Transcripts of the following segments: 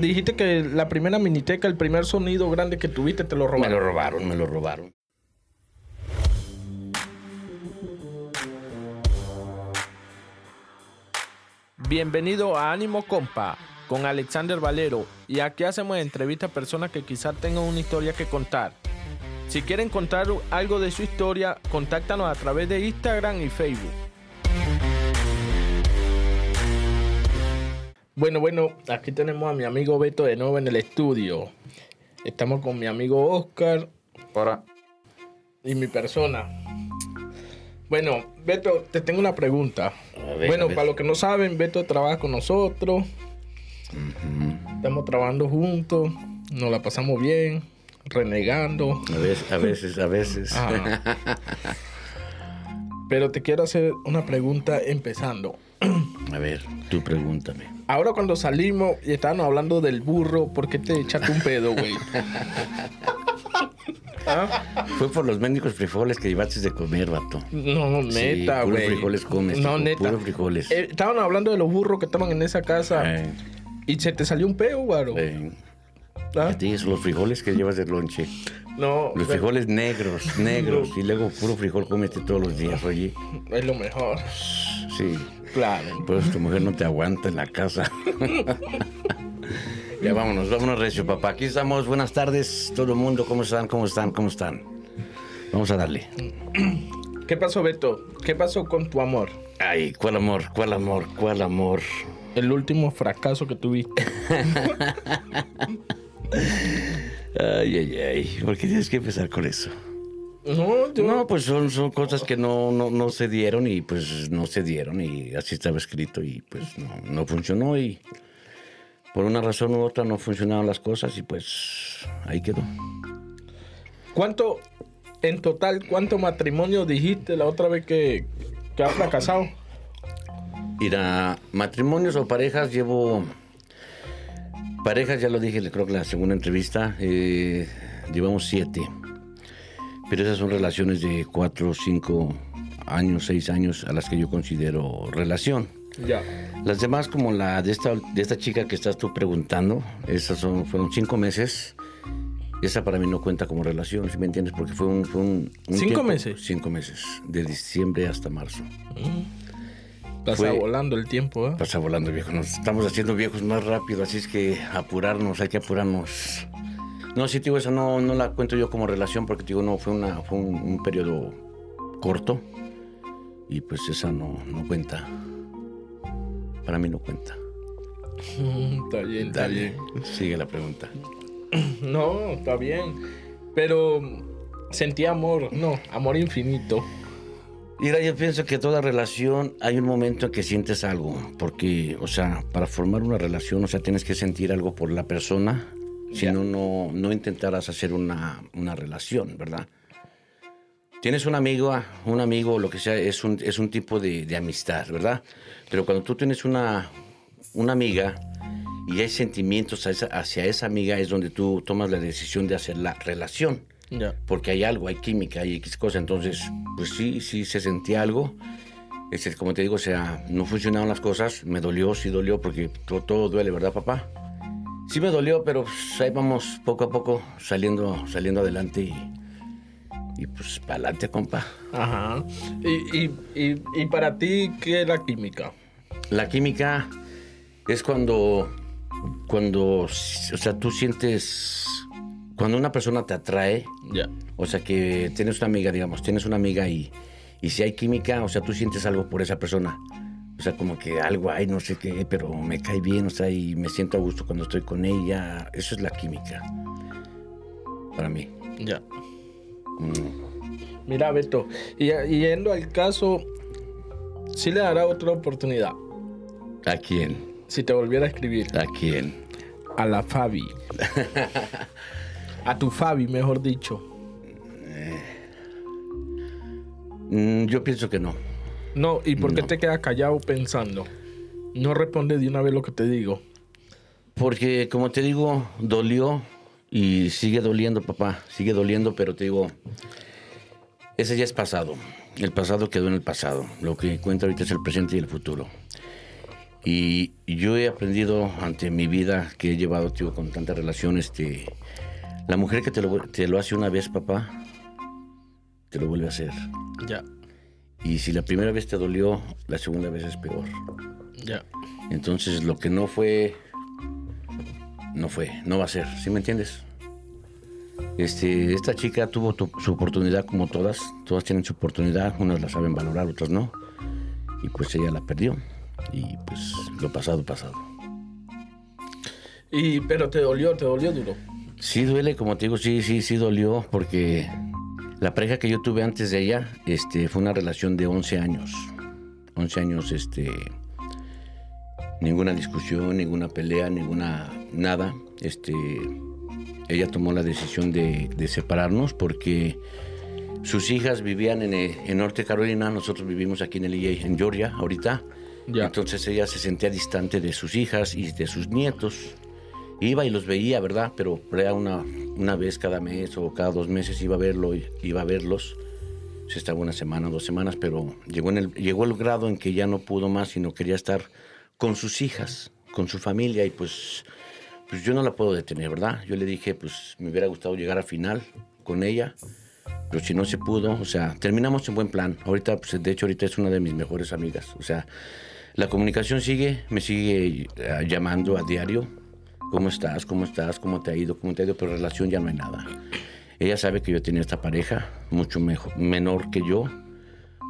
dijiste que la primera miniteca, el primer sonido grande que tuviste, te lo Me robaron. lo robaron, me lo robaron. Bienvenido a Ánimo Compa con Alexander Valero y aquí hacemos entrevistas a personas que quizás tengan una historia que contar. Si quieren contar algo de su historia, contáctanos a través de Instagram y Facebook. Bueno, bueno, aquí tenemos a mi amigo Beto de nuevo en el estudio. Estamos con mi amigo Oscar Ahora. y mi persona. Bueno, Beto, te tengo una pregunta. Ver, bueno, para los que no saben, Beto trabaja con nosotros. Estamos trabajando juntos. Nos la pasamos bien, renegando. A veces, a veces, a veces. Pero te quiero hacer una pregunta empezando. A ver, tú pregúntame. Ahora cuando salimos y estábamos hablando del burro, ¿por qué te echaste un pedo, güey? ¿Ah? Fue por los mendigos frijoles que llevaste de comer, vato. No, Sí, neta, puros güey. frijoles comes, No, tipo, neta. puros frijoles. Eh, estaban hablando de los burros que estaban en esa casa Eh, y se te salió un peo, güaro. eh, ¿Ah? a ti, los frijoles que llevas de lonche. No, Los güey, frijoles negros, negros. Y luego puro frijol comete todos los días, oye. es lo mejor. Sí. Claro. Pues tu mujer no te aguanta en la casa. ya vámonos, vámonos, Recio, papá. Aquí estamos. Buenas tardes, todo el mundo. ¿Cómo están? ¿Cómo están? ¿Cómo están? Vamos a darle. ¿Qué pasó, Beto? ¿Qué pasó con tu amor? Ay, ¿cuál amor? ¿Cuál amor? ¿Cuál amor? El último fracaso que tuviste. Ay, ay, ay. ¿Por qué tienes que empezar con eso? No, yo No, pues son, son cosas que no, no, no se dieron y pues no se dieron y así estaba escrito y pues no, no funcionó y por una razón u otra no funcionaron las cosas y pues ahí quedó. ¿Cuánto, en total, cuánto matrimonio dijiste la otra vez que, que has fracasado? Ir a matrimonios o parejas llevo... Parejas, ya lo dije, creo que la segunda entrevista, eh, llevamos siete. Pero esas son relaciones de cuatro, cinco años, seis años a las que yo considero relación. Ya. Las demás, como la de esta, de esta chica que estás tú preguntando, esas son, fueron cinco meses. Esa para mí no cuenta como relación, si me entiendes? Porque fue un... fue un- un ¿Cinco tiempo- meses? Cinco meses, de diciembre hasta marzo. Pasa Fue- volando el tiempo, ¿eh? Pasa volando, viejo. Nos estamos haciendo viejos más rápido, así es que apurarnos, hay que apurarnos. No, sí, tío, esa no, no la cuento yo como relación porque, digo, no, fue, una, fue un, un periodo corto y pues esa no, no cuenta. Para mí no cuenta. Está bien, está bien. sigue la pregunta. No, está bien. Pero sentí amor, no, amor infinito. Mira, yo pienso que toda relación hay un momento en que sientes algo, porque, o sea, para formar una relación, o sea, tienes que sentir algo por la persona, si no, no, no intentarás hacer una, una relación, ¿verdad? Tienes un amigo, ah, un amigo, lo que sea, es un, es un tipo de, de amistad, ¿verdad? Pero cuando tú tienes una, una amiga y hay sentimientos hacia esa, hacia esa amiga, es donde tú tomas la decisión de hacer la relación porque hay algo, hay química, hay X cosa. Entonces, pues sí, sí se sentía algo. Este, como te digo, o sea, no funcionaron las cosas. Me dolió, sí dolió, porque todo, todo duele, ¿verdad, papá? Sí me dolió, pero pues, ahí vamos poco a poco saliendo, saliendo adelante y, y pues para adelante, compa. Ajá. Y, y, y, y para ti, ¿qué es la química? La química es cuando, cuando, o sea, tú sientes, cuando una persona te atrae, Ya. O sea que tienes una amiga, digamos, tienes una amiga y, y si hay química, o sea, tú sientes algo por esa persona. O sea, como que algo hay, no sé qué, pero me cae bien, o sea, y me siento a gusto cuando estoy con ella. Eso es la química. Para mí. Ya. Mm. Mira, Beto, y, y yendo al caso, sí le dará otra oportunidad. ¿A quién? Si te volviera a escribir. ¿A quién? A la Fabi. a tu Fabi, mejor dicho. Mm, yo pienso que no. No, ¿y por qué No. te quedas callado pensando? No responde de una vez lo que te digo. Porque, como te digo, dolió y sigue doliendo, papá. Sigue doliendo, pero te digo, ese ya es pasado. El pasado quedó en el pasado. Lo que cuenta ahorita es el presente y el futuro. Y yo he aprendido ante mi vida que he llevado, tío, con tanta relación, este, la mujer que te lo, te lo hace una vez, papá, te lo vuelve a hacer. Ya, Y si la primera vez te dolió, la segunda vez es peor. ya. Entonces, lo que no fue, no fue, no va a ser. ¿Sí me entiendes? Este, esta chica tuvo tu- su oportunidad como todas. Todas tienen su oportunidad. Unas la saben valorar, otras no. Y pues ella la perdió. Y pues lo pasado, pasado. Y, pero te dolió, te dolió duro. Sí duele, como te digo, sí, sí, sí dolió, porque la pareja que yo tuve antes de ella, este, fue una relación de 11 años. 11 años, este, ninguna discusión, ninguna pelea, ninguna, nada. Este, ella tomó la decisión de, de separarnos porque sus hijas vivían en, eh, en Norte Carolina, nosotros vivimos aquí en el EA, en Georgia, ahorita. Ya. Entonces ella se sentía distante de sus hijas y de sus nietos. Iba y los veía, ¿verdad? Pero era una, una vez cada mes o cada dos meses iba a verlo, iba a verlos. Se estaba una semana, dos semanas, pero llegó, en el, llegó el grado en que ya no pudo más y no quería estar con sus hijas, con su familia y pues, pues yo no la puedo detener, ¿verdad? Yo le dije, pues me hubiera gustado llegar a final con ella, pero si no se pudo, o sea, terminamos en buen plan. Ahorita, pues de hecho, ahorita es una de mis mejores amigas, o sea, la comunicación sigue, me sigue eh, llamando a diario. ¿Cómo estás? ¿Cómo estás? ¿Cómo te ha ido? ¿Cómo te ha ido? Pero relación ya no hay nada. Ella sabe que yo tenía esta pareja, mucho mejor, menor que yo.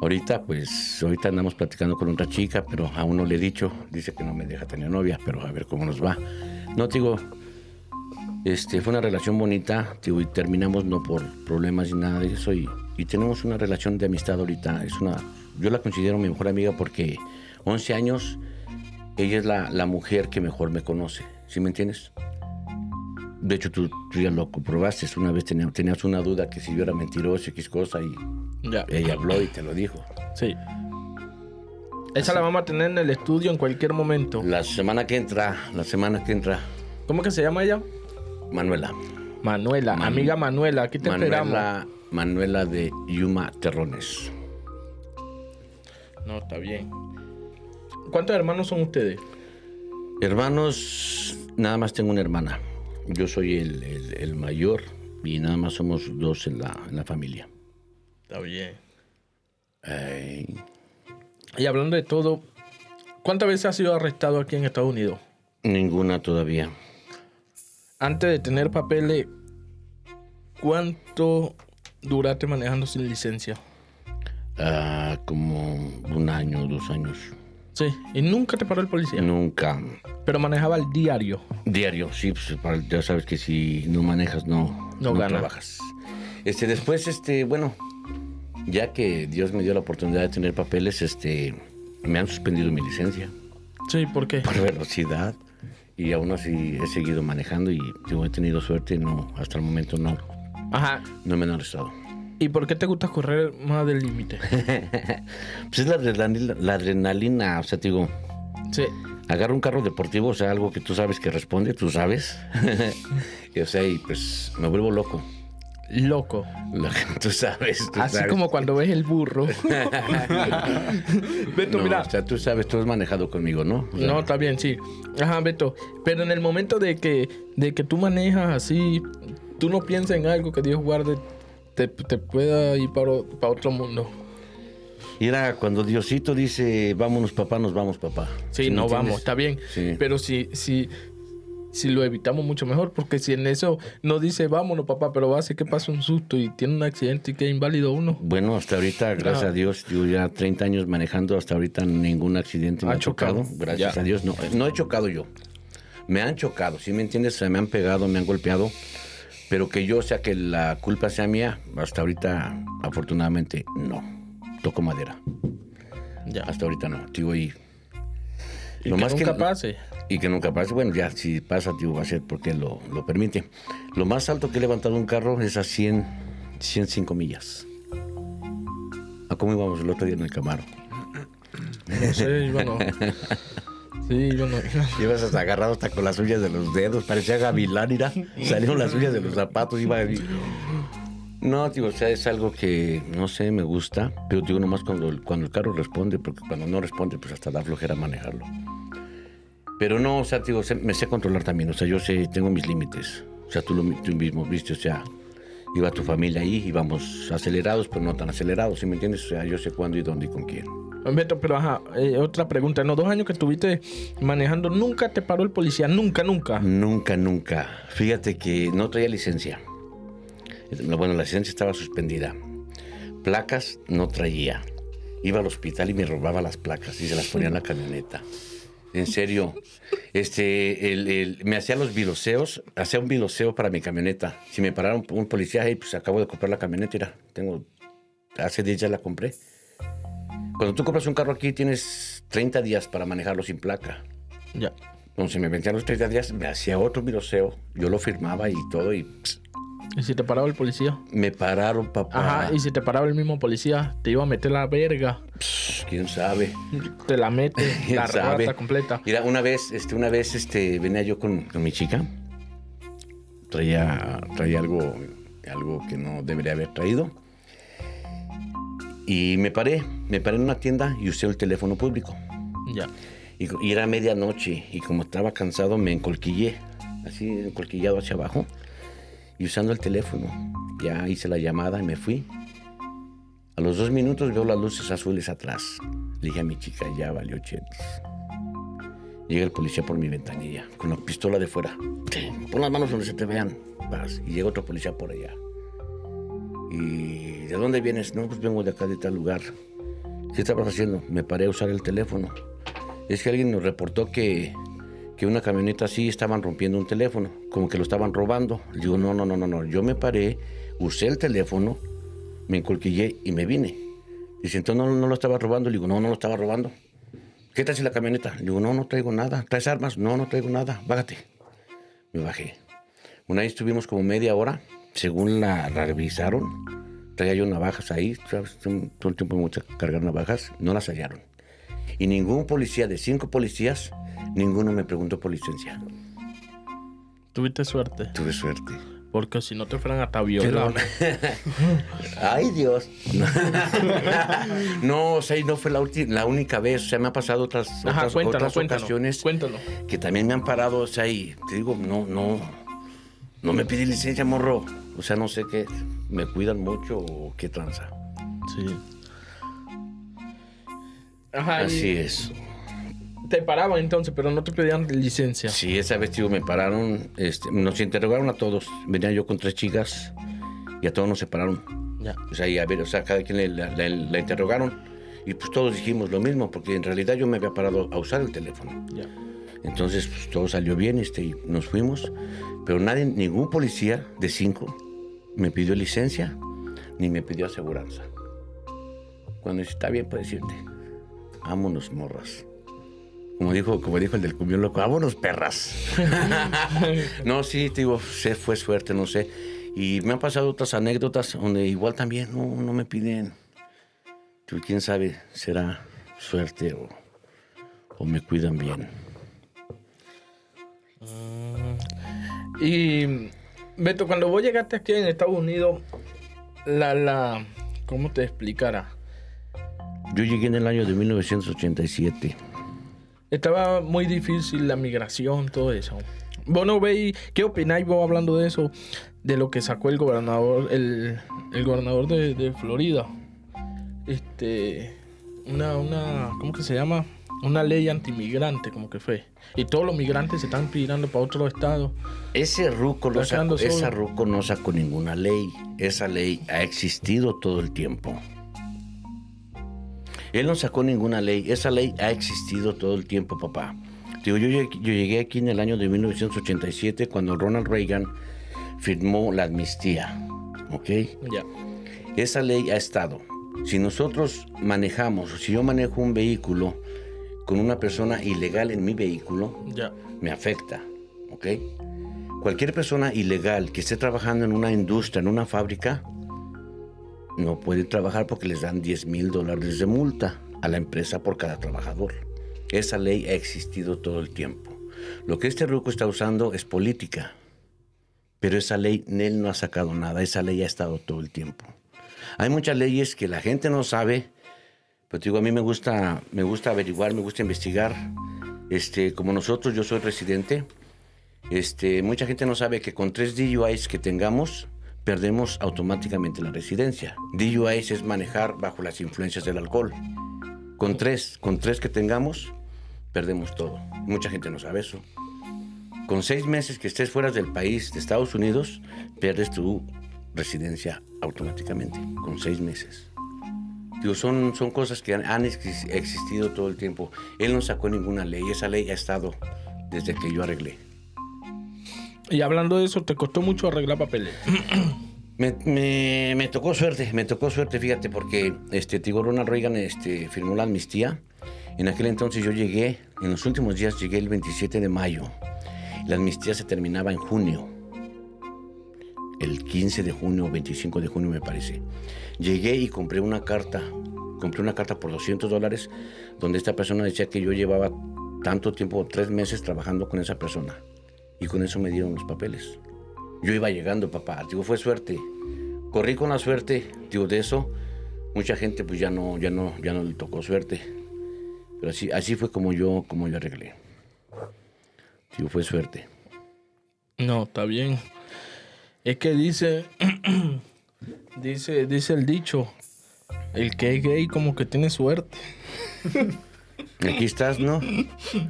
Ahorita, pues, ahorita andamos platicando con otra chica, pero aún no le he dicho. Dice que no me deja tener novia, pero a ver cómo nos va. No, digo, este, fue una relación bonita, y terminamos no por problemas ni nada de eso. Y, tenemos una relación de amistad ahorita. Es una, yo la considero mi mejor amiga porque 11 años, ella es la mujer que mejor me conoce. ¿Sí me entiendes? De hecho, tú, tú ya lo comprobaste. Una vez tenías, una duda que si yo era mentiroso, X cosa, y Ya. ella habló y te lo dijo. Sí. Esa la vamos a tener en el estudio en cualquier momento. La semana que entra, la semana que entra, ¿Cómo que se llama ella? Manuela. Manuela, Man- amiga Manuela, aquí te esperamos. Manuela, Manuela de Yuma Terrones. No, está bien. ¿Cuántos hermanos son ustedes? Hermanos, nada más tengo una hermana. Yo soy el, el- el mayor y nada más somos dos en la, en la familia. Está bien. Ay, Y hablando de todo, ¿cuántas veces has sido arrestado aquí en Estados Unidos? ninguna todavía. Antes de tener papeles, ¿cuánto duraste manejando sin licencia? Ah, como un año, dos años. Sí, y nunca te paró el policía. Nunca. Pero manejaba al diario. Diario, sí, pues para- ya sabes que si no manejas no, No gana. trabajas. Este, después, este, bueno, ya que Dios me dio la oportunidad de tener papeles, este, me han suspendido mi licencia Sí, ¿por qué? por velocidad y aún así he seguido manejando y digo, he tenido suerte, no, hasta el momento no, Ajá. no me han arrestado. ¿Y por qué te gusta correr más del límite? Pues es la adrenalina, la adrenalina, o sea, te digo, Sí. agarro un carro deportivo, o sea, algo que tú sabes que responde, tú sabes, y, o sea, y pues me vuelvo loco. Loco. Lo que tú sabes. tú Así sabes. como cuando ves el burro. Beto, No, mira. O sea, tú sabes, tú has manejado conmigo, ¿no? O sea, No, está bien, sí. Ajá, Beto. Pero en el momento de que, de que tú manejas así, tú no piensas en algo que Dios guarde, te, te pueda ir para, otro mundo. Mira, cuando Diosito dice, vámonos papá, nos vamos papá. Sí, ¿Sí me no vamos, está bien. Sí. Pero si, si, si lo evitamos mucho mejor, porque si en eso no dice vámonos, papá, pero va a hacer que pase un susto y tiene un accidente y queda inválido uno. Bueno, hasta ahorita, gracias Ah. a Dios, yo ya 30 años manejando, hasta ahorita ningún accidente me ¿Ha ha chocado. chocado? Gracias Ya. a Dios, no, no he chocado yo. Me han chocado, ¿sí me entiendes? Se me han pegado, me han golpeado, pero que yo sea que la culpa sea mía, hasta ahorita, afortunadamente, no. Toco madera. Ya. Hasta ahorita no, digo, y... Y lo que más que- nunca pase. Y que nunca pase. Bueno, ya si pasa, tío, va a ser porque lo, lo permite. Lo más alto que he levantado un carro es a 100, 105 millas. ¿A cómo íbamos el otro día en el Camaro? No sé, yo no. Sí, yo no. Ibas hasta agarrado hasta con las uñas de los dedos. Parecía gavilán, mira. Salieron las uñas de los zapatos. Iba ahí. No, digo, o sea, es algo que, no sé, me gusta. Pero digo, nomás cuando, cuando el carro responde, porque cuando no responde, pues hasta da flojera manejarlo. Pero no, o sea, digo, me sé controlar también. O sea, yo sé, tengo mis límites. O sea, tú, lo, tú mismo viste, o sea, iba tu familia ahí, íbamos acelerados, pero no tan acelerados, ¿sí me entiendes? O sea, yo sé cuándo y dónde y con quién. Beto, pero ajá, eh, otra pregunta. Los dos años que estuviste manejando, ¿nunca te paró el policía? Nunca, nunca. Nunca, nunca. Fíjate que no traía licencia. Bueno, la licencia estaba suspendida. Placas no traía. Iba al hospital y me robaba las placas y se las ponía en la camioneta. En serio. Este, me hacía los viloseos, hacía un viloseo para mi camioneta. Si me parara un, un policía, hey, pues acabo de comprar la camioneta, mira, tengo, hace 10 ya la compré. Cuando tú compras un carro aquí, tienes 30 días para manejarlo sin placa. Ya. Entonces me vencían los 30 días, me hacía otro viroseo, yo lo firmaba y todo, y pss, ¿Y si te paraba el policía? me pararon, papá. Ajá, y si te paraba el mismo policía, te iba a meter la verga, Pss, ¿Quién sabe? te la mete, ¿Quién la sabe? rata completa. Mira, una vez, este, una vez, este, venía yo con, con mi chica, traía, traía algo, algo que no debería haber traído, y me paré, me paré en una tienda y usé el teléfono público. Ya. Y, y era medianoche y como estaba cansado me encolquillé, así encolquillado hacia abajo y usando el teléfono. Ya hice la llamada y me fui. A los dos minutos veo las luces azules atrás. Le dije a mi chica, ya valió chetos. Llega el policía por mi ventanilla con la pistola de fuera. Pon las manos donde se te vean. Vas. Y llega otro policía por allá. ¿Y de dónde vienes? No, pues vengo de acá, de tal lugar. ¿Qué estabas haciendo? Me paré a usar el teléfono. Es que alguien nos reportó que, que una camioneta así estaban rompiendo un teléfono, como que lo estaban robando. Le digo, no, no, no, no, no. Yo me paré, usé el teléfono, me encolquillé y me vine. Dice, entonces no, no lo estaba robando. Le digo, no, no lo estaba robando. ¿Qué traes en la camioneta? Le digo, no, no traigo nada. ¿Traes armas? No, no traigo nada. Bájate. Me bajé. Una vez estuvimos como media hora, según la revisaron. Traía yo navajas ahí, ¿sabes? todo el tiempo me gusta cargar navajas. No las hallaron. Y ningún policía, de cinco policías, ninguno me preguntó por licencia. Tuviste suerte, Tuve suerte. porque si no te fueran hasta violar. Ay, Dios. no, o sea, y no fue la, la única vez. O sea, me ha pasado otras, Ajá, otras, cuéntanos, otras cuéntanos. ocasiones Cuéntanos. que también me han parado. O sea, y te digo, no, no, no me pide licencia, morro. O sea, no sé qué. ¿Me cuidan mucho o qué tranza? Sí. Ajá, y Así es. te paraban entonces, pero no te pedían licencia. Sí, esa vez, tío, me pararon. Este, nos interrogaron a todos. Venía yo con tres chicas y a todos nos separaron. Ya. O sea, y a ver, o sea, cada quien la- la interrogaron. Y pues todos dijimos lo mismo, porque en realidad yo me había parado a usar el teléfono. Ya. Entonces, pues, todo salió bien este, y nos fuimos. Pero nadie, ningún policía de cinco me pidió licencia ni me pidió aseguranza. Cuando está bien, puedes irte. Vámonos, morras. Como dijo, como dijo el del cumbión loco, vámonos, perras. no, sí, te digo, fue suerte, no sé. Y me han pasado otras anécdotas donde igual también no, no me piden. Tú, quién sabe, será suerte o, o me cuidan bien. Y Beto, cuando vos llegaste aquí en Estados Unidos, la, la, ¿cómo te explicara? Yo llegué en el año de 1987. Estaba muy difícil la migración, todo eso. Vos no veis, ¿qué opináis vos hablando de eso? De lo que sacó el gobernador, el, el gobernador de, de Florida. Este, una, una, ¿cómo que se llama? Una ley antimigrante, como que fue. Y todos los migrantes se están pirando para otro estado. Ese ruco, no sacó, esa ruco no sacó ninguna ley. Esa ley ha existido todo el tiempo. Él no sacó ninguna ley. Esa ley ha existido todo el tiempo, papá. Digo, yo, yo llegué aquí en el año de 1987 cuando Ronald Reagan firmó la amnistía. ¿Ok? Ya. Esa ley ha estado. Si nosotros manejamos, si yo manejo un vehículo con una persona ilegal en mi vehículo, Ya. me afecta, ¿ok? Cualquier persona ilegal que esté trabajando en una industria, en una fábrica, no puede trabajar porque les dan 10 mil dólares de multa a la empresa por cada trabajador. Esa ley ha existido todo el tiempo. Lo que este ruco está usando es política, pero esa ley, él no ha sacado nada, esa ley ha estado todo el tiempo. Hay muchas leyes que la gente no sabe, pero te digo, a mí me gusta, me gusta averiguar, me gusta investigar. Este, como nosotros, yo soy residente. Este, mucha gente no sabe que con tres DUIs que tengamos, perdemos automáticamente la residencia. DUIs es manejar bajo las influencias del alcohol. Con tres, con tres que tengamos, perdemos todo. Mucha gente no sabe eso. Con seis meses que estés fuera del país, de Estados Unidos, pierdes tu residencia automáticamente, con seis meses. Digo, son, son cosas que han, han exis- existido todo el tiempo. Él no sacó ninguna ley, esa ley ha estado desde que yo arreglé. Y hablando de eso, ¿te costó mucho arreglar papeles? Me, me- me tocó suerte, me tocó suerte, fíjate, porque este, te digo, Ronald Reagan este, firmó la amnistía. En aquel entonces yo llegué, en los últimos días llegué el 27 de mayo. La amnistía se terminaba en junio. El 15 de junio, 25 de junio me parece. Llegué y compré una carta, compré una carta por 200 dólares, donde esta persona decía que yo llevaba tanto tiempo, tres meses trabajando con esa persona. Y con eso me dieron los papeles. Yo iba llegando, papá. Digo, fue suerte. Corrí con la suerte, digo, de eso. Mucha gente pues ya no, ya no, ya no le tocó suerte. Pero así, así fue como yo, como yo arreglé. Digo, fue suerte. No, está bien. Es que dice, dice, dice el dicho, el que es gay como que tiene suerte. Aquí estás, ¿no?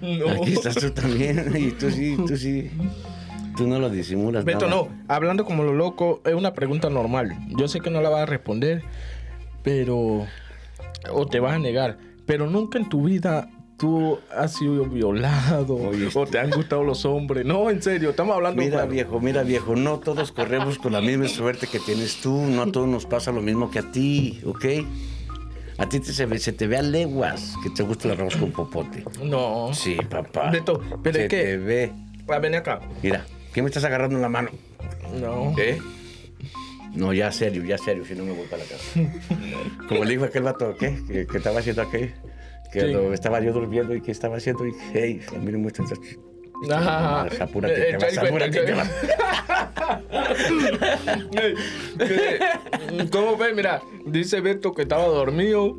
No. Aquí estás tú también. Y tú sí, tú sí. Tú no lo disimulas. Beto, nada. no, hablando como lo loco, es una pregunta normal. Yo sé que no la vas a responder, pero... O te vas a negar, pero nunca en tu vida tú has sido violado Oye, o te han gustado los hombres. No, en serio, estamos hablando... Mira, claro. viejo, mira, viejo, no todos corremos con la misma suerte que tienes tú, no a todos nos pasa lo mismo que a ti, ¿ok? A ti te, se, te ve a leguas que te gusta el arroz con popote. No. Sí, papá. Beto, pero se es que- te ve. Ah, ven acá. Mira, ¿qué me estás agarrando en la mano? No. ¿Eh? No, ya serio, ya serio, si no me voy para la casa. Como le dijo aquel vato, ¿qué? Que, que estaba haciendo aquel. Que Sí. lo estaba yo durmiendo y que estaba haciendo y, hey, a mí no me gusta esas- Ajá. Apúrate, Eh, vas, apúrate, que- ¿Cómo ves? Mira, dice Beto que estaba dormido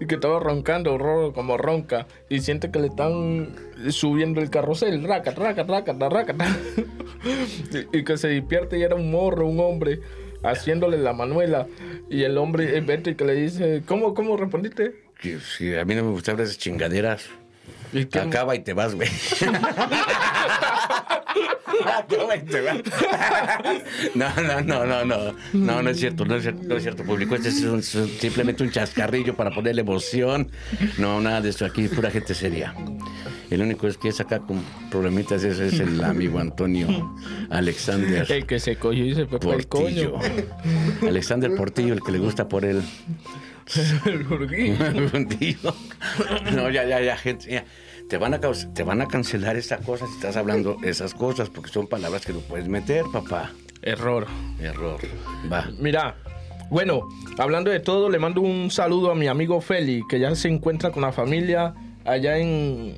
y que estaba roncando ro- como ronca y siente que le están subiendo el carrusel, raca, raca, raca, raca, y, que se despierte y era un morro, un hombre haciéndole la manuela y el hombre Beto y que le dice, ¿cómo, cómo respondiste? Que si a mí no me gustan esas chingaderas. Y Acaba y te vas, güey. Acaba y te vas. No, no, no, no, no. No, no es cierto, no es cierto, no es cierto, público. Este es, un- simplemente un chascarrillo para ponerle emoción. No, nada de eso. Aquí pura gente seria. El único es que es acá con problemitas ese es el amigo Antonio Alexander el que se cogió y se fue para el Portillo. coño. Alexander Portillo, el que le gusta por él. El. Contigo. No, ya, ya, ya, gente. ya. Te van, a, te van a cancelar esta cosa si estás hablando esas cosas, porque son palabras que no puedes meter, papá. Error. Error. Va. Mira, bueno, hablando de todo, le mando un saludo a mi amigo Feli, que ya se encuentra con la familia allá en,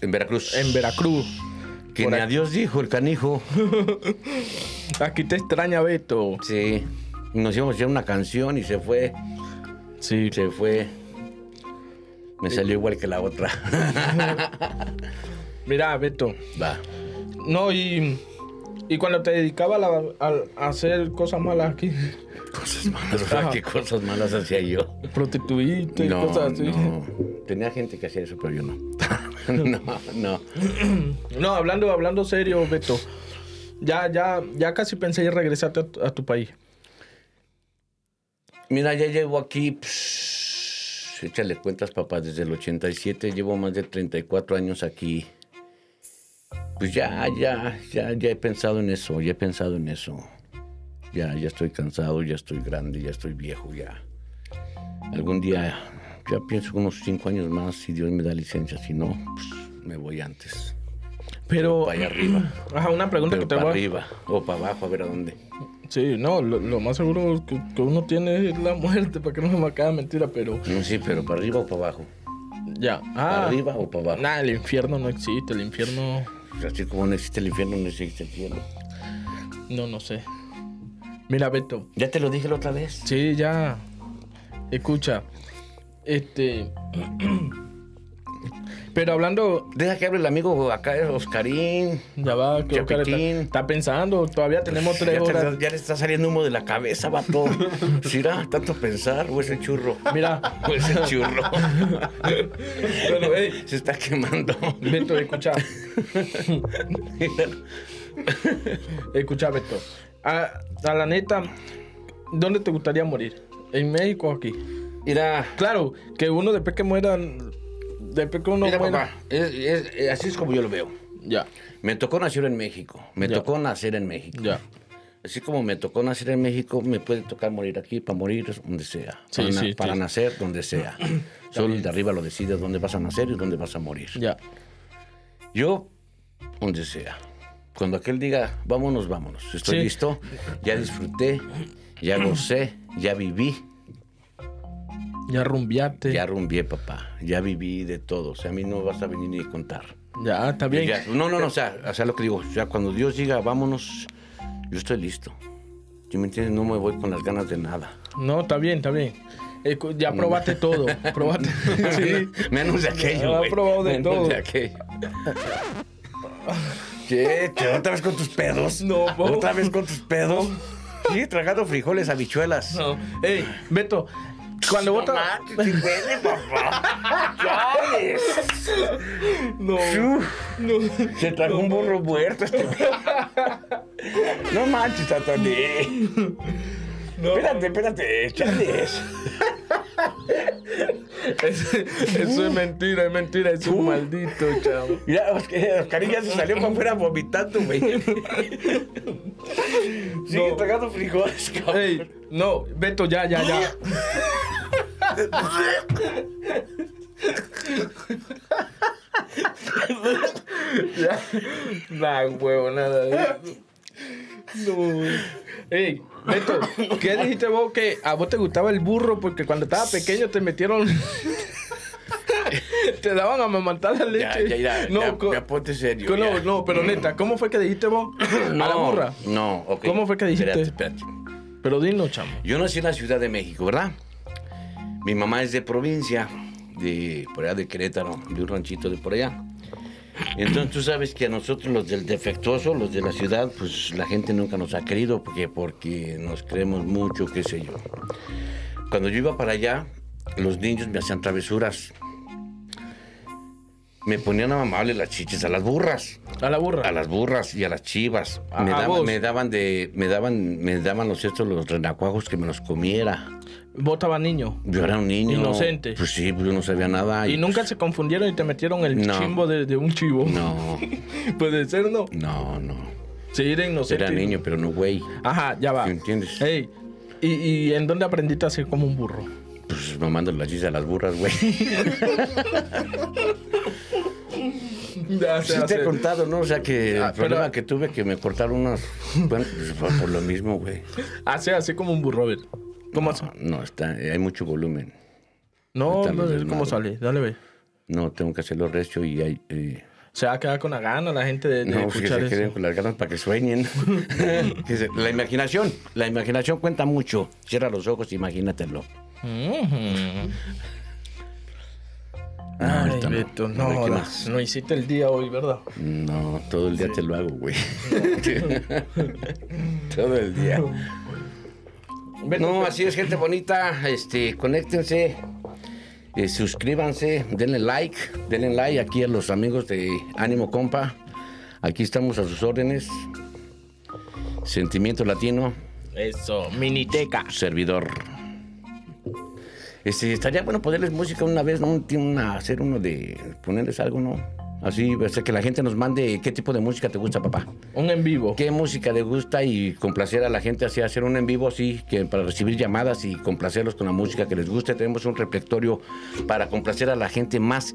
En Veracruz. en Veracruz. Que ni aquí. a Dios dijo el canijo. Aquí te extraña Beto. Sí. Nos íbamos a hacer una canción y se fue. Sí. Se fue. Me salió igual que la otra. Mira, Beto. Va. No, y, y cuando te dedicaba a, la- a- hacer cosas malas aquí, Cosas malas. Ajá. ¿Qué cosas malas hacía yo? prostituiste y cosas así. no. Tenía gente que hacía eso, pero yo no. no, no. No, hablando, hablando serio, Beto. Ya, ya, ya casi pensé en regresarte a tu, a tu país. Mira, ya llevo aquí, pss, échale cuentas, papá, desde el 87, llevo más de 34 años aquí. Pues ya, ya, ya, ya he pensado en eso, ya he pensado en eso. Ya, ya estoy cansado, ya estoy grande, ya estoy viejo, ya. Algún día, ya pienso unos 5 años más, si Dios me da licencia, si no, pues me voy antes. Pero. Para allá arriba. Ajá, una pregunta Pero que te para voy a- arriba o para abajo, a ver a dónde. Sí, no, lo, lo más seguro que, que uno tiene es la muerte, para que no se me acabe mentira, pero No, sí, pero para arriba o para abajo. ya. ¿Para Ah, arriba o para abajo? nada, el infierno no existe, el infierno, Así como no existe el infierno, no existe el cielo. no, no sé. Mira, Beto, Ya te lo dije la otra vez. sí, ya. Escucha, este, Pero hablando, Deja que hable el amigo acá, Oscarín. ya va, que Oscar está, Chapitín. está pensando, todavía tenemos tres ya, te- horas. ya le está saliendo humo de la cabeza, vato. ¿Será tanto pensar o es el churro? Mira, O es el churro. bueno, Se está quemando. Beto, escucha. Escucha, Beto. A, a la neta, ¿dónde te gustaría morir? ¿En México o aquí? Mira, Claro, que uno después que muera, después que uno mira, muera. papá, es- es- es- así es como yo lo veo. Ya, Me tocó nacer en México. Me Ya. tocó nacer en México. ya. Así como me tocó nacer en México, me puede tocar morir aquí para morir donde sea. Sí, para, na- sí, para sí. nacer donde sea. Solo el de arriba lo decide dónde vas a nacer y dónde vas a morir. Ya. Yo, donde sea. Cuando aquel diga, vámonos, vámonos. Estoy listo. Ya disfruté, ya gocé, ya viví, Ya rumbiate. ya rumbié, papá. Ya viví de todo. O sea, a mí no vas a venir ni a contar. Ya, está bien. Ya- no, no, no, o sea, o sea, lo que digo, o sea, cuando Dios diga, vámonos, yo estoy listo. ¿Sí me entiendes? No me voy con las ganas de nada. No, está bien, está bien. Escu- Ya probaste todo. Probaste. sí. Menos de aquello, güey. probado de Menos todo. de aquello. ¿Qué? ¿Te- ¿Otra vez con tus pedos? No, po. ¿Otra vez con tus pedos? Sí, tragando frijoles, habichuelas. No. Ey, Beto, cuando vos. No sí huele, papá. No. No. Se tragó un burro muerto este. No manches, Tatané. No. Espérate, espérate, chales. Es- eso es mentira, es mentira, es un maldito, chavo. Mira, Oscar- Oscarín ya se salió para afuera vomitando, güey. Sigue No. tragando frijoles, cabrón. No, Beto, ya, ya, ya. ya. Nah, huevo, nada. eso. No. Ey, Beto, ¿qué dijiste vos que a vos te gustaba el burro porque cuando estaba pequeño te metieron. te daban a amamantar la leche? Ya, ya, ya, no, ya, ya ponte serio. no, no, pero neta, ¿cómo fue que dijiste vos? a la burra. No, ok. ¿Cómo fue que dijiste? Espérate, espérate. Pero dinos, chamo. Yo nací en la Ciudad de México, ¿verdad? Mi mamá es de provincia, de por allá de Querétaro, de un ranchito de por allá. Entonces tú sabes que a nosotros los del defectuoso, los de la ciudad, pues la gente nunca nos ha querido porque, porque nos creemos mucho, qué sé yo. Cuando yo iba para allá, los niños me hacían travesuras. Me ponían a mamarle las chiches a las burras A la burra. a las burras y a las chivas. Me, daban, me daban de, me daban, me daban los estos los renacuajos que me los comiera. Vos estabas niño. Yo era un niño. Inocente. Pues sí, pues yo no sabía nada. Y nunca se confundieron y te metieron el No. chimbo de, de un chivo. No, Puede ser, ¿no? no, no. Sí, era inocente. Era niño, pero no güey. Ajá, ya va. ¿Sí entiendes? Ey, ¿y, ¿y en dónde aprendiste a ser como un burro? Pues mamando las chichas a las burras, güey. Ya Sí te he contado, ¿no? O sea que el pero- problema que tuve que me cortaron unas... Bueno, pues por lo mismo, güey. Hace así como un burro, ¿Cómo hace? No, no, está, hay mucho volumen. No, no, ¿cómo sale? Dale, ve. No, tengo que hacerlo recio y hay... eh, Se va a quedar con la gana la gente de, de No, pues que escuchar se queden eso. con las ganas para que sueñen. La imaginación, la imaginación cuenta mucho. Cierra los ojos, imagínatelo. No, Ay, no. Beto, no, ¿qué no, más? no hiciste el día hoy, ¿verdad? No, todo el día te lo hago, güey. todo el día. No, así es, gente bonita. Este, conéctense, eh, suscríbanse, denle like, denle like aquí a los amigos de Ánimo Compa. Aquí estamos a sus órdenes. Sentimiento Latino, Eso, miniteca. servidor. Este, estaría bueno ponerles música una vez, ¿no? Un- una- hacer uno de ponerles algo, ¿no? Así, o sea, que la gente nos mande qué tipo de música te gusta, papá. Un en vivo. ¿Qué música le gusta y complacer a la gente así, hacer un en vivo así, que para recibir llamadas y complacerlos con la música que les guste? Tenemos un repertorio para complacer a la gente más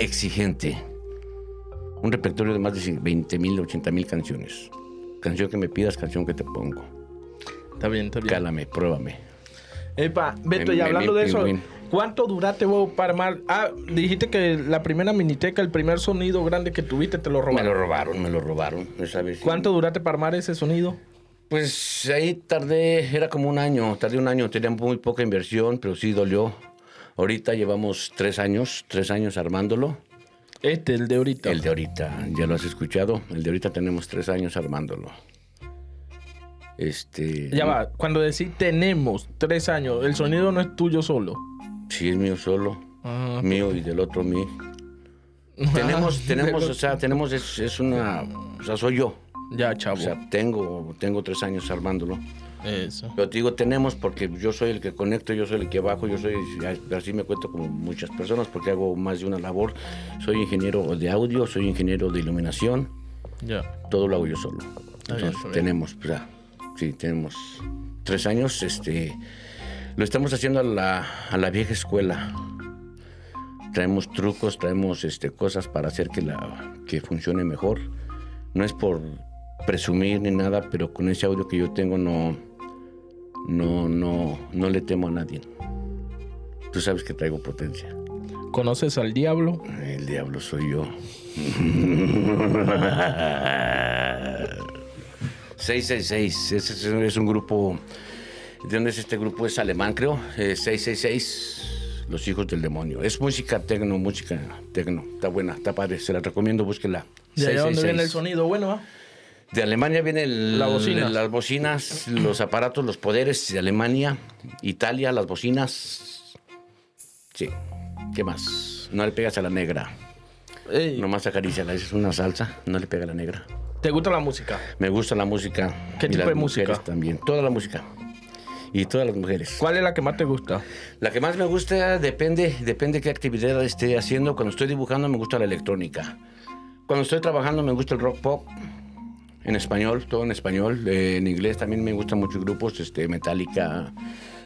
exigente. Un repertorio de más de 20 mil, 80 mil canciones. Canción que me pidas, canción que te pongo. Está bien, está bien. Cálame, pruébame. Epa, Beto, Me- y me- hablando me- de eso. ¿cuánto duraste vos para armar? Ah, dijiste que la primera miniteca, el primer sonido grande que tuviste, te lo Me robaron. lo robaron, me lo robaron. esa vez. ¿Cuánto duraste para armar ese sonido? Pues ahí tardé, era como un año, tardé un año, tenía muy poca inversión, pero sí dolió. Ahorita llevamos tres años, tres años armándolo. Este, el de ahorita. El de ahorita, ya lo has escuchado. El de ahorita tenemos tres años armándolo. Este. Ya va, cuando decís tenemos tres años, el sonido no es tuyo solo. Sí, es mío solo. Ah, Mío y del otro mío. Tenemos, tenemos, o sea, tenemos, es, es una. O sea, soy yo. Ya, O chavo. sea, tengo, tengo tres años armándolo. Eso. Pero te digo tenemos porque yo soy el que conecto, yo soy el que bajo, yo soy, así me cuento como muchas personas porque hago más de una labor. Soy ingeniero de audio, soy ingeniero de iluminación, Ya. todo lo hago yo solo. Entonces, bien. tenemos, o sea, sí, tenemos tres años, este, lo estamos haciendo a la, a la vieja escuela. Traemos trucos, traemos este, cosas para hacer que, la, que funcione mejor. No es por presumir ni nada, pero con ese audio que yo tengo no, no, no, no le temo a nadie. Tú sabes que traigo potencia. ¿Conoces al diablo? El diablo soy yo. 666, ese es, un grupo. ¿De dónde es este grupo? Es alemán, creo. Eh, 666, Los Hijos del Demonio. Es música tecno, música tecno. Está buena, está padre. Se la recomiendo, búsquela. ¿De dónde viene el 666. sonido? Bueno, ¿ah? De Alemania viene el- La bocina. las bocinas, los aparatos, los poderes de Alemania, Italia, las bocinas. Sí. ¿Qué más? No le pegas a la negra. Ey, Nomás acaríciala, es una salsa, no le pega a la negra. ¿Te gusta la música? Me gusta la música. ¿Qué y tipo las de música? mujeres También, toda la música. Y todas las mujeres. ¿Cuál es la que más te gusta? La que más me gusta depende, depende qué actividad esté haciendo. Cuando estoy dibujando me gusta la electrónica. Cuando estoy trabajando me gusta el rock pop. En español, todo en español. Eh, en inglés también me gustan muchos grupos, este, Metallica,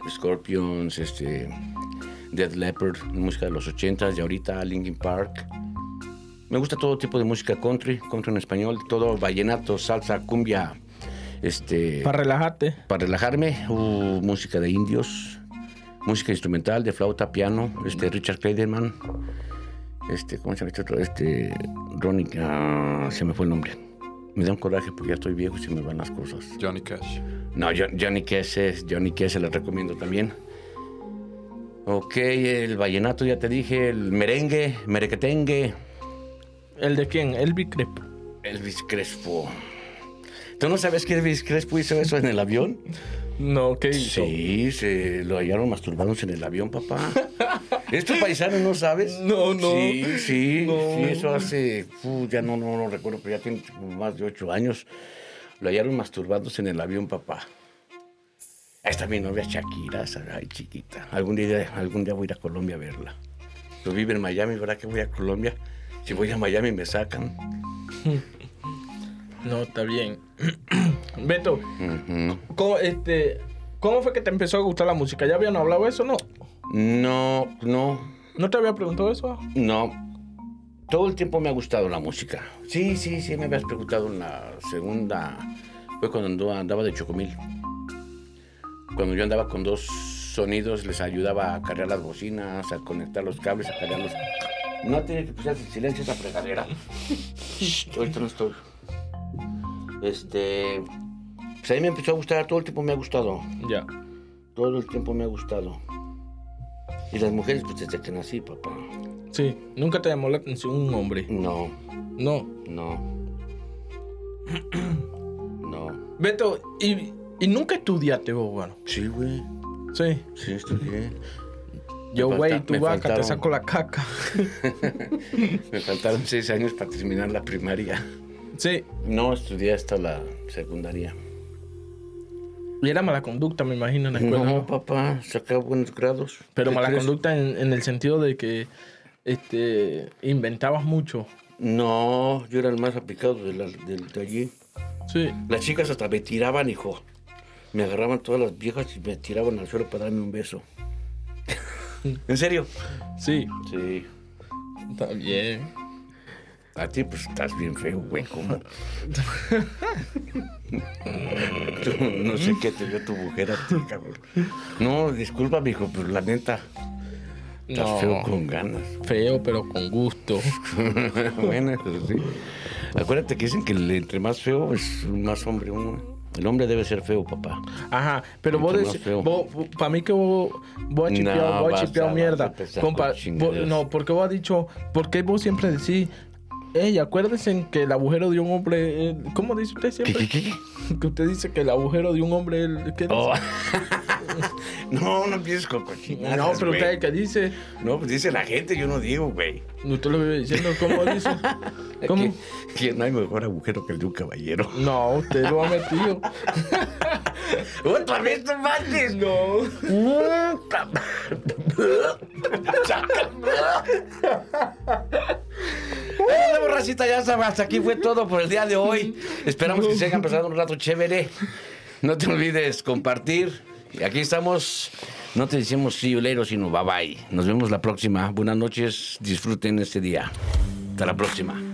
Scorpions, este, Dead Leppard, música de los 80s y ahorita Linkin Park. Me gusta todo tipo de música country, country en español, todo vallenato, salsa, cumbia, este, Para relajarte. para relajarme, uh, música de indios, música instrumental, de flauta, piano, este Richard Clayderman, este, ¿cómo se llama este otro? Este, Ronnie, ah, se me fue el nombre. Me da un coraje porque ya estoy viejo y se me van las cosas. Johnny Cash. No, Jo- Johnny Cash, es- Johnny Cash se lo recomiendo también. Ok, el vallenato ya te dije, el merengue, merequetengue, ¿El de quién? Elvis Crespo. Elvis Crespo. ¿Tú no sabes que Elvis Crespo hizo eso en el avión? No, ¿qué hizo? Sí, se lo hallaron masturbándose en el avión, papá. ¿Esto paisano no sabes? No, no. Sí, sí, No. sí, eso hace, ya no, no lo recuerdo, pero ya tiene más de ocho años. Lo hallaron masturbándose en el avión, papá. Ahí está mi novia Shakira, ay, chiquita. Algún día, algún día voy a ir a Colombia a verla. Yo vive en Miami, ¿verdad que voy a Colombia? Si voy a Miami me sacan. No, está bien. Beto. ¿cómo, este, ¿cómo fue que te empezó a gustar la música? ¿Ya habían hablado eso? No. No, no, ¿No te había preguntado eso? No, todo el tiempo me ha gustado la música. Sí, sí, sí, me habías preguntado en la segunda. Fue cuando andaba, andaba de Chocomil. Cuando yo andaba con dos sonidos, les ayudaba a cargar las bocinas, a conectar los cables, a cargar los. No tiene que pusirse en silencio esa fregadera. Shh, ahorita no estoy. Este. Pues a mí me empezó a gustar, todo el tiempo me ha gustado. Ya. Todo el tiempo me ha gustado. Y las mujeres, pues desde que nací, papá. Sí. ¿Nunca te llamó la atención un hombre? No, No. no. No. Beto, ¿y, y nunca estudiaste vos, bueno? Sí, güey. Sí. Sí, estudié. Yo, güey, tu vaca, te faltaron- saco la caca. Me faltaron seis años para terminar la primaria. sí. No estudié hasta la secundaria. Y era mala conducta, me imagino, en la escuela. No, papá, sacaba buenos grados. Pero ¿Qué mala crees? conducta en, en el sentido de que este, inventabas mucho. No, yo era el más aplicado de, la- del- de allí. Sí. Las chicas hasta me tiraban, hijo. Me agarraban todas las viejas y me tiraban al suelo para darme un beso. ¿En serio? Sí. Sí. Está bien. A ti, pues estás bien feo, güey. ¿Cómo? Tú, no sé qué te dio tu mujer a ti, cabrón. No, disculpa, mijo, pero la neta, estás No. feo con ganas. Feo, pero con gusto. bueno, eso sí. Acuérdate que dicen que entre más feo es más hombre uno. El hombre debe ser feo, papá. Ajá, pero vos feo. para mí que vos, vos has chipeado, No, vos has chipeado mierda. Compa, vos- no, porque vos has dicho, porque vos siempre decís, ey, acuérdense que el agujero de un hombre, eh, ¿cómo dice usted ¿Qué, siempre? qué, qué? Que usted dice que el agujero de un hombre, ¿qué dice? Oh. no, no empieces con cochinadas, no, pero usted que dice, No, pues dice la gente, yo no digo, güey. usted lo vive diciendo, ¿cómo dice? ¿Cómo? Que, no hay mejor agujero que el de un caballero. No, usted lo ha metido. ¡Otra vez no mates! No. Bueno, borracita, ya sabes, hasta aquí fue todo por el día de hoy. Esperamos que se hayan pasado un rato chévere. No te olvides compartir. Aquí estamos. No te decimos you later, sino bye bye. Nos vemos la próxima. Buenas noches. Disfruten este día. Hasta la próxima.